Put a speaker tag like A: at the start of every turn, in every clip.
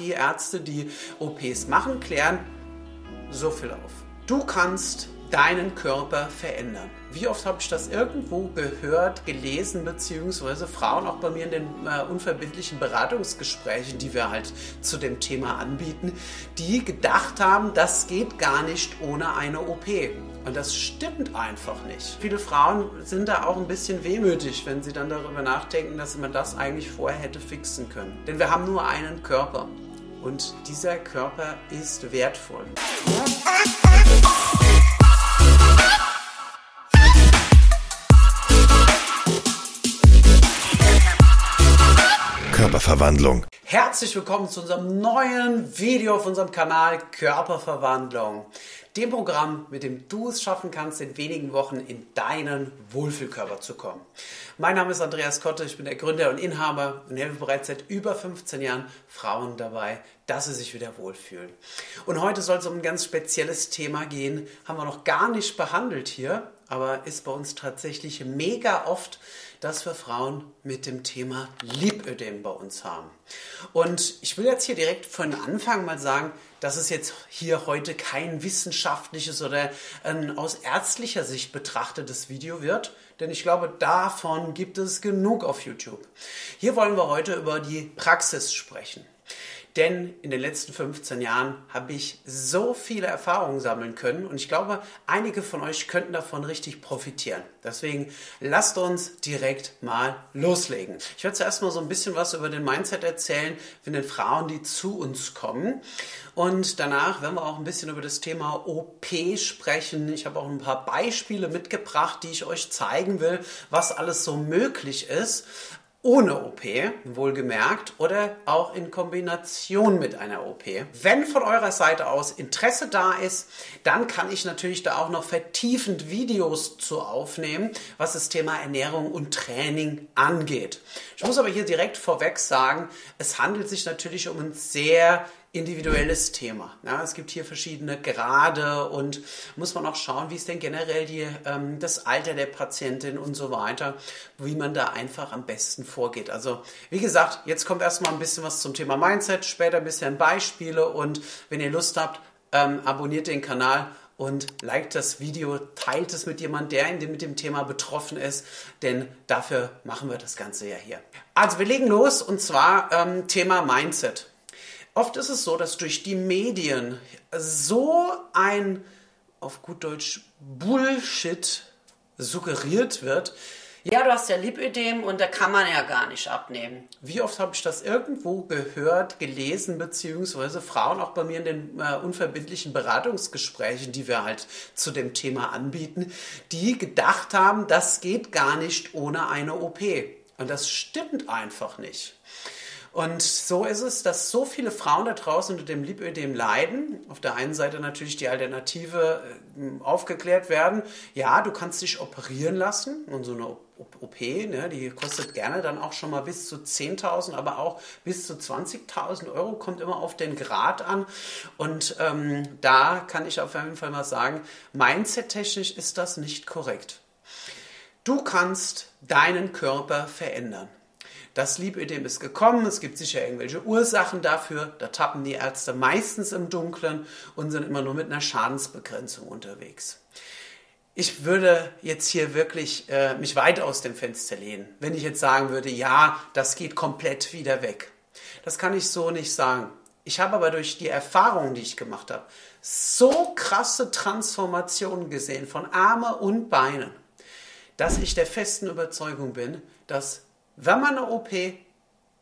A: Die Ärzte, die OPs machen, klären so viel auf. Du kannst deinen Körper verändern. Wie oft habe ich das irgendwo gehört, gelesen, beziehungsweise Frauen auch bei mir in den äh, unverbindlichen Beratungsgesprächen, die wir halt zu dem Thema anbieten, die gedacht haben, das geht gar nicht ohne eine OP. Und das stimmt einfach nicht. Viele Frauen sind da auch ein bisschen wehmütig, wenn sie dann darüber nachdenken, dass man das eigentlich vorher hätte fixen können. Denn wir haben nur einen Körper. Und dieser Körper ist wertvoll.
B: Körperverwandlung.
A: Herzlich willkommen zu unserem neuen Video auf unserem Kanal Körperverwandlung. Dem Programm, mit dem du es schaffen kannst, in wenigen Wochen in deinen Wohlfühlkörper zu kommen. Mein Name ist Andreas Kotte, ich bin der Gründer und Inhaber und helfe bereits seit über 15 Jahren Frauen dabei, dass sie sich wieder wohlfühlen. Und heute soll es um ein ganz spezielles Thema gehen, haben wir noch gar nicht behandelt hier, aber ist bei uns tatsächlich mega oft dass wir Frauen mit dem Thema Lipödem bei uns haben. Und ich will jetzt hier direkt von Anfang mal sagen, dass es jetzt hier heute kein wissenschaftliches oder ein aus ärztlicher Sicht betrachtetes Video wird, denn ich glaube, davon gibt es genug auf YouTube. Hier wollen wir heute über die Praxis sprechen. Denn in den letzten 15 Jahren habe ich so viele Erfahrungen sammeln können und ich glaube, einige von euch könnten davon richtig profitieren. Deswegen lasst uns direkt mal loslegen. Ich werde zuerst mal so ein bisschen was über den Mindset erzählen von den Frauen, die zu uns kommen. Und danach werden wir auch ein bisschen über das Thema OP sprechen. Ich habe auch ein paar Beispiele mitgebracht, die ich euch zeigen will, was alles so möglich ist ohne OP, wohlgemerkt, oder auch in Kombination mit einer OP. Wenn von eurer Seite aus Interesse da ist, dann kann ich natürlich da auch noch vertiefend Videos zu aufnehmen, was das Thema Ernährung und Training angeht. Ich muss aber hier direkt vorweg sagen, es handelt sich natürlich um ein sehr individuelles Thema. Ja, es gibt hier verschiedene Grade und muss man auch schauen, wie ist denn generell die, ähm, das Alter der Patientin und so weiter, wie man da einfach am besten vorgeht. Also wie gesagt, jetzt kommt erstmal ein bisschen was zum Thema Mindset, später ein bisschen Beispiele und wenn ihr Lust habt, ähm, abonniert den Kanal und liked das Video, teilt es mit jemandem, der dem, mit dem Thema betroffen ist, denn dafür machen wir das Ganze ja hier. Also wir legen los und zwar ähm, Thema Mindset. Oft ist es so, dass durch die Medien so ein, auf gut Deutsch, Bullshit suggeriert wird.
C: Ja, du hast ja Lipödem und da kann man ja gar nicht abnehmen.
A: Wie oft habe ich das irgendwo gehört, gelesen, beziehungsweise Frauen auch bei mir in den äh, unverbindlichen Beratungsgesprächen, die wir halt zu dem Thema anbieten, die gedacht haben, das geht gar nicht ohne eine OP. Und das stimmt einfach nicht. Und so ist es, dass so viele Frauen da draußen unter dem Lipödem leiden. Auf der einen Seite natürlich die Alternative äh, aufgeklärt werden. Ja, du kannst dich operieren lassen und so eine OP, ne, die kostet gerne dann auch schon mal bis zu 10.000, aber auch bis zu 20.000 Euro, kommt immer auf den Grad an. Und ähm, da kann ich auf jeden Fall mal sagen, mindset-technisch ist das nicht korrekt. Du kannst deinen Körper verändern. Das Lipödem ist gekommen, es gibt sicher irgendwelche Ursachen dafür, da tappen die Ärzte meistens im Dunkeln und sind immer nur mit einer Schadensbegrenzung unterwegs. Ich würde jetzt hier wirklich äh, mich weit aus dem Fenster lehnen, wenn ich jetzt sagen würde, ja, das geht komplett wieder weg. Das kann ich so nicht sagen. Ich habe aber durch die Erfahrungen, die ich gemacht habe, so krasse Transformationen gesehen von Arme und Beinen, dass ich der festen Überzeugung bin, dass wenn man eine OP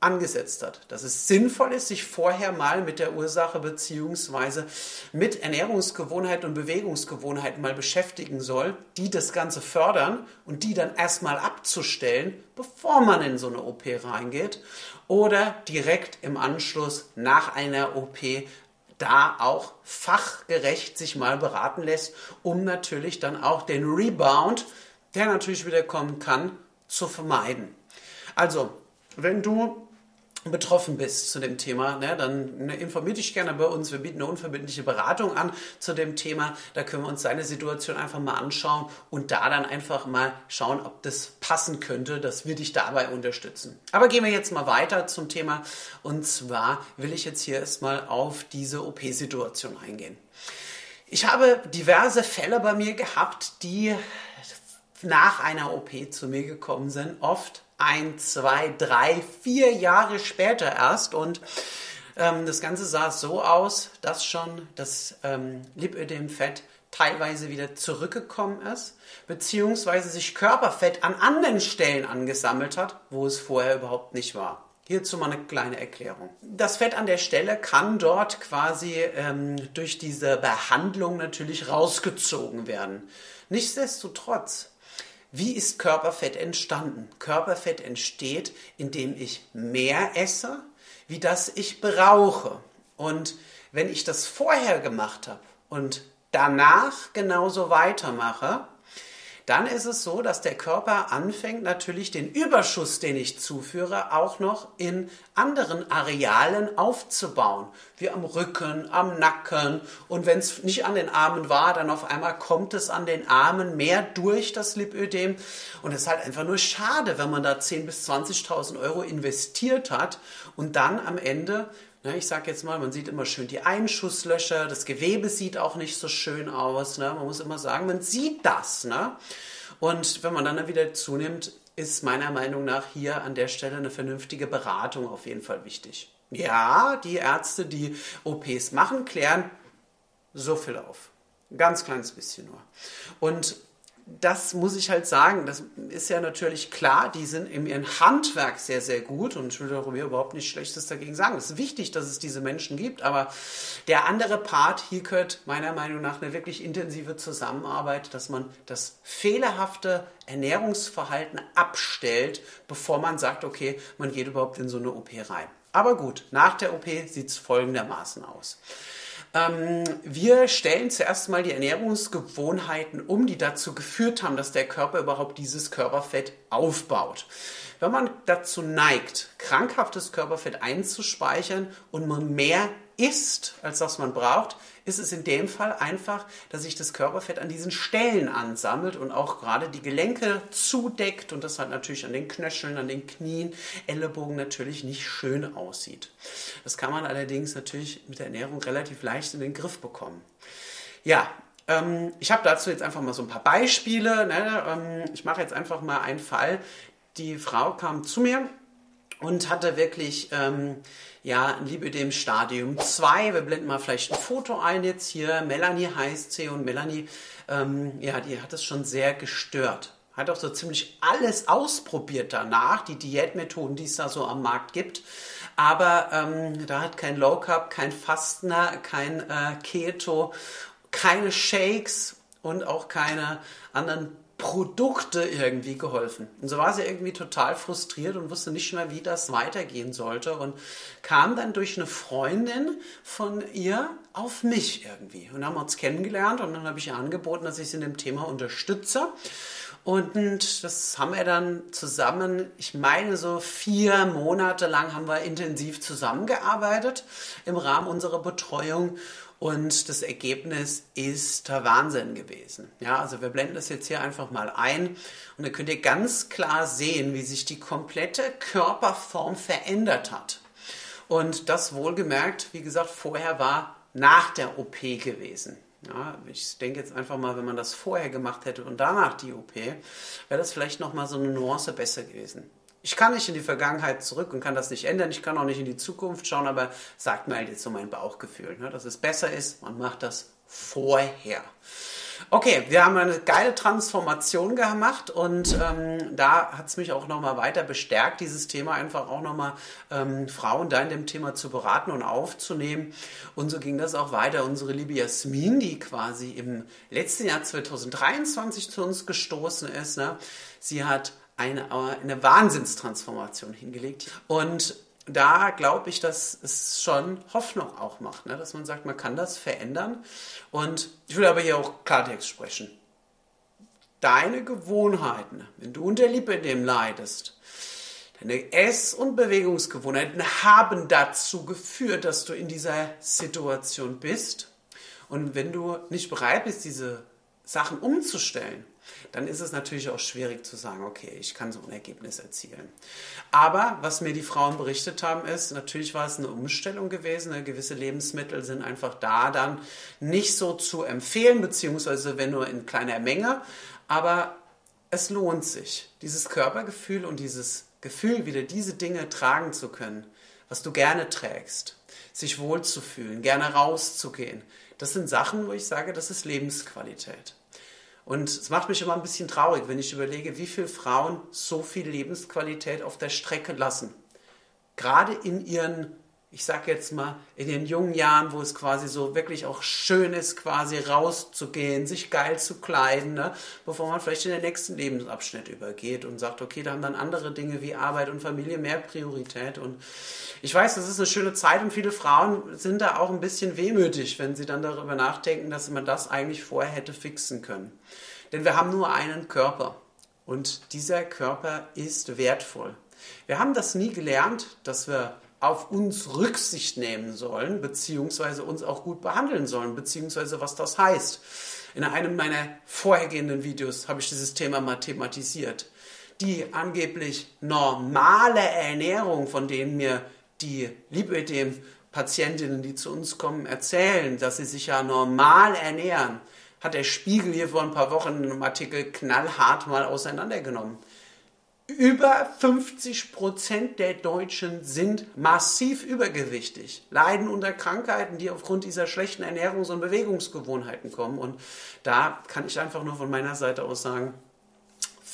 A: angesetzt hat, dass es sinnvoll ist, sich vorher mal mit der Ursache bzw. mit Ernährungsgewohnheiten und Bewegungsgewohnheiten mal beschäftigen soll, die das Ganze fördern und die dann erstmal abzustellen, bevor man in so eine OP reingeht oder direkt im Anschluss nach einer OP da auch fachgerecht sich mal beraten lässt, um natürlich dann auch den Rebound, der natürlich wieder kommen kann, zu vermeiden. Also, wenn du betroffen bist zu dem Thema, ne, dann ne, informier dich gerne bei uns. Wir bieten eine unverbindliche Beratung an zu dem Thema. Da können wir uns deine Situation einfach mal anschauen und da dann einfach mal schauen, ob das passen könnte, dass wir dich dabei unterstützen. Aber gehen wir jetzt mal weiter zum Thema. Und zwar will ich jetzt hier erstmal auf diese OP-Situation eingehen. Ich habe diverse Fälle bei mir gehabt, die nach einer OP zu mir gekommen sind, oft ein, zwei, drei, vier Jahre später erst. Und ähm, das Ganze sah so aus, dass schon das ähm, Lipödemfett teilweise wieder zurückgekommen ist, beziehungsweise sich Körperfett an anderen Stellen angesammelt hat, wo es vorher überhaupt nicht war. Hierzu mal eine kleine Erklärung. Das Fett an der Stelle kann dort quasi ähm, durch diese Behandlung natürlich rausgezogen werden. Nichtsdestotrotz wie ist Körperfett entstanden? Körperfett entsteht, indem ich mehr esse, wie das ich brauche. Und wenn ich das vorher gemacht habe und danach genauso weitermache, dann ist es so, dass der Körper anfängt natürlich den Überschuss, den ich zuführe, auch noch in anderen Arealen aufzubauen, wie am Rücken, am Nacken. Und wenn es nicht an den Armen war, dann auf einmal kommt es an den Armen mehr durch das Lipödem. Und es ist halt einfach nur schade, wenn man da 10.000 bis 20.000 Euro investiert hat und dann am Ende Ne, ich sage jetzt mal, man sieht immer schön die Einschusslöcher, das Gewebe sieht auch nicht so schön aus. Ne? Man muss immer sagen, man sieht das. Ne? Und wenn man dann wieder zunimmt, ist meiner Meinung nach hier an der Stelle eine vernünftige Beratung auf jeden Fall wichtig. Ja, die Ärzte, die OPs machen, klären so viel auf. Ganz kleines bisschen nur. Und das muss ich halt sagen, das ist ja natürlich klar, die sind in ihrem Handwerk sehr, sehr gut und ich will darüber überhaupt nichts Schlechtes dagegen sagen. Es ist wichtig, dass es diese Menschen gibt, aber der andere Part, hier gehört meiner Meinung nach eine wirklich intensive Zusammenarbeit, dass man das fehlerhafte Ernährungsverhalten abstellt, bevor man sagt, okay, man geht überhaupt in so eine OP rein. Aber gut, nach der OP sieht es folgendermaßen aus. Ähm, wir stellen zuerst mal die Ernährungsgewohnheiten um, die dazu geführt haben, dass der Körper überhaupt dieses Körperfett aufbaut. Wenn man dazu neigt, krankhaftes Körperfett einzuspeichern und man mehr isst, als das man braucht, ist es in dem Fall einfach, dass sich das Körperfett an diesen Stellen ansammelt und auch gerade die Gelenke zudeckt und das halt natürlich an den Knöcheln, an den Knien, Ellenbogen natürlich nicht schön aussieht. Das kann man allerdings natürlich mit der Ernährung relativ leicht in den Griff bekommen. Ja, ähm, ich habe dazu jetzt einfach mal so ein paar Beispiele. Ne? Ähm, ich mache jetzt einfach mal einen Fall. Die Frau kam zu mir und hatte wirklich ähm, ja, ein Lipödem Stadium 2. Wir blenden mal vielleicht ein Foto ein jetzt hier. Melanie heißt sie und Melanie, ähm, ja, die hat es schon sehr gestört. Hat auch so ziemlich alles ausprobiert danach, die Diätmethoden, die es da so am Markt gibt. Aber ähm, da hat kein Low Carb, kein Fastener, kein äh, Keto, keine Shakes und auch keine anderen Produkte irgendwie geholfen. Und so war sie irgendwie total frustriert und wusste nicht mehr, wie das weitergehen sollte und kam dann durch eine Freundin von ihr auf mich irgendwie. Und haben uns kennengelernt und dann habe ich ihr angeboten, dass ich sie in dem Thema unterstütze. Und das haben wir dann zusammen, ich meine so vier Monate lang haben wir intensiv zusammengearbeitet im Rahmen unserer Betreuung. Und das Ergebnis ist der Wahnsinn gewesen. Ja, also wir blenden das jetzt hier einfach mal ein und dann könnt ihr ganz klar sehen, wie sich die komplette Körperform verändert hat. Und das wohlgemerkt, wie gesagt, vorher war nach der OP gewesen. Ja, ich denke jetzt einfach mal, wenn man das vorher gemacht hätte und danach die OP, wäre das vielleicht noch mal so eine Nuance besser gewesen. Ich kann nicht in die Vergangenheit zurück und kann das nicht ändern. Ich kann auch nicht in die Zukunft schauen, aber sagt mir halt jetzt so mein Bauchgefühl, ne, dass es besser ist, man macht das vorher. Okay, wir haben eine geile Transformation gemacht und ähm, da hat es mich auch nochmal weiter bestärkt, dieses Thema einfach auch nochmal ähm, Frauen da in dem Thema zu beraten und aufzunehmen. Und so ging das auch weiter. Unsere liebe Jasmin, die quasi im letzten Jahr 2023 zu uns gestoßen ist, ne, sie hat eine, eine Wahnsinnstransformation hingelegt. Und da glaube ich, dass es schon Hoffnung auch macht, ne? dass man sagt, man kann das verändern. Und ich will aber hier auch Klartext sprechen. Deine Gewohnheiten, wenn du unter Lipidem leidest, Deine Ess- und Bewegungsgewohnheiten haben dazu geführt, dass du in dieser Situation bist. Und wenn du nicht bereit bist, diese Sachen umzustellen, dann ist es natürlich auch schwierig zu sagen, okay, ich kann so ein Ergebnis erzielen. Aber was mir die Frauen berichtet haben, ist, natürlich war es eine Umstellung gewesen. Ne? Gewisse Lebensmittel sind einfach da dann nicht so zu empfehlen, beziehungsweise wenn nur in kleiner Menge. Aber es lohnt sich, dieses Körpergefühl und dieses Gefühl, wieder diese Dinge tragen zu können, was du gerne trägst, sich wohlzufühlen, gerne rauszugehen. Das sind Sachen, wo ich sage, das ist Lebensqualität. Und es macht mich immer ein bisschen traurig, wenn ich überlege, wie viele Frauen so viel Lebensqualität auf der Strecke lassen. Gerade in ihren ich sag jetzt mal, in den jungen Jahren, wo es quasi so wirklich auch schön ist, quasi rauszugehen, sich geil zu kleiden, ne? bevor man vielleicht in den nächsten Lebensabschnitt übergeht und sagt, okay, da haben dann andere Dinge wie Arbeit und Familie mehr Priorität. Und ich weiß, das ist eine schöne Zeit und viele Frauen sind da auch ein bisschen wehmütig, wenn sie dann darüber nachdenken, dass man das eigentlich vorher hätte fixen können. Denn wir haben nur einen Körper und dieser Körper ist wertvoll. Wir haben das nie gelernt, dass wir auf uns Rücksicht nehmen sollen, beziehungsweise uns auch gut behandeln sollen, beziehungsweise was das heißt. In einem meiner vorhergehenden Videos habe ich dieses Thema mal thematisiert. Die angeblich normale Ernährung, von denen mir die Lipödem-Patientinnen, die zu uns kommen, erzählen, dass sie sich ja normal ernähren, hat der Spiegel hier vor ein paar Wochen in einem Artikel knallhart mal auseinandergenommen. Über 50 Prozent der Deutschen sind massiv übergewichtig, leiden unter Krankheiten, die aufgrund dieser schlechten Ernährungs- und Bewegungsgewohnheiten kommen. Und da kann ich einfach nur von meiner Seite aus sagen,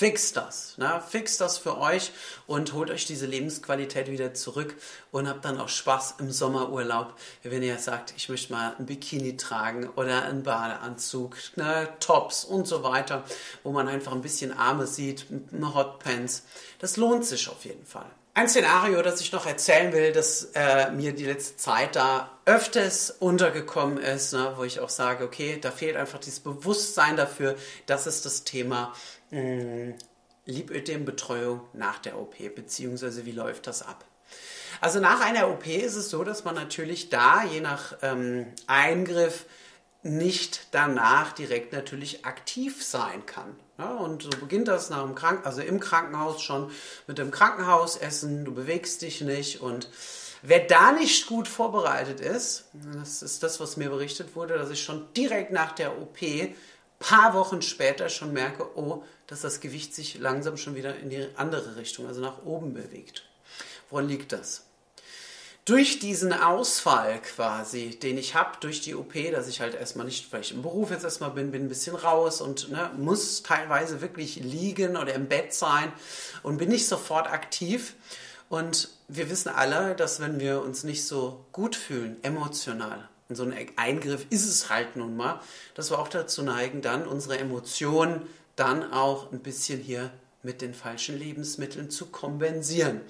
A: Fix das, ne? fix das für euch und holt euch diese Lebensqualität wieder zurück und habt dann auch Spaß im Sommerurlaub, wenn ihr sagt, ich möchte mal ein Bikini tragen oder einen Badeanzug, ne? Tops und so weiter, wo man einfach ein bisschen Arme sieht, Hotpants. Das lohnt sich auf jeden Fall. Ein Szenario, das ich noch erzählen will, das äh, mir die letzte Zeit da öfters untergekommen ist, ne, wo ich auch sage, okay, da fehlt einfach dieses Bewusstsein dafür, das ist das Thema mh, Lipödem-Betreuung nach der OP, beziehungsweise wie läuft das ab? Also nach einer OP ist es so, dass man natürlich da, je nach ähm, Eingriff, nicht danach direkt natürlich aktiv sein kann. Ja, und so beginnt das nach dem Krank also im Krankenhaus schon mit dem Krankenhausessen, du bewegst dich nicht und wer da nicht gut vorbereitet ist, das ist das, was mir berichtet wurde, dass ich schon direkt nach der OP paar Wochen später schon merke, oh, dass das Gewicht sich langsam schon wieder in die andere Richtung, also nach oben bewegt. Woran liegt das? Durch diesen Ausfall quasi, den ich habe durch die OP, dass ich halt erstmal nicht, weil ich im Beruf jetzt erstmal bin, bin ein bisschen raus und ne, muss teilweise wirklich liegen oder im Bett sein und bin nicht sofort aktiv. Und wir wissen alle, dass wenn wir uns nicht so gut fühlen, emotional, in so einem Eingriff ist es halt nun mal, dass wir auch dazu neigen, dann unsere Emotionen dann auch ein bisschen hier mit den falschen Lebensmitteln zu kompensieren.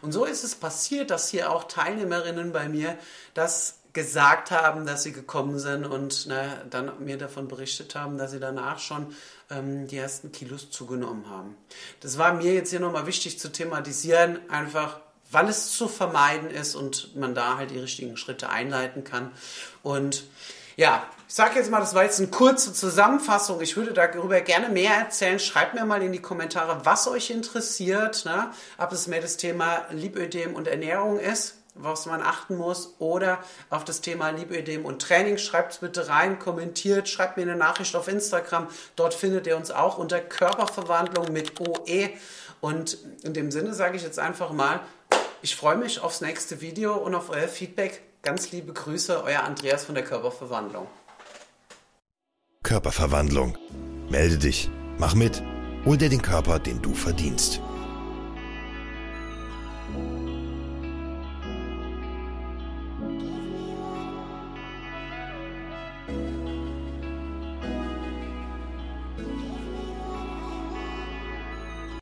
A: Und so ist es passiert, dass hier auch Teilnehmerinnen bei mir das gesagt haben, dass sie gekommen sind und ne, dann mir davon berichtet haben, dass sie danach schon ähm, die ersten Kilos zugenommen haben. Das war mir jetzt hier nochmal wichtig zu thematisieren, einfach weil es zu vermeiden ist und man da halt die richtigen Schritte einleiten kann. Und ja, ich sage jetzt mal, das war jetzt eine kurze Zusammenfassung. Ich würde darüber gerne mehr erzählen. Schreibt mir mal in die Kommentare, was euch interessiert. Ne? Ob es mehr das Thema Lipödem und Ernährung ist, was man achten muss, oder auf das Thema Lipödem und Training. Schreibt es bitte rein, kommentiert, schreibt mir eine Nachricht auf Instagram. Dort findet ihr uns auch unter Körperverwandlung mit OE. Und in dem Sinne sage ich jetzt einfach mal, ich freue mich aufs nächste Video und auf euer Feedback. Ganz liebe Grüße, euer Andreas von der Körperverwandlung.
B: Körperverwandlung. Melde dich, mach mit, hol dir den Körper, den du verdienst.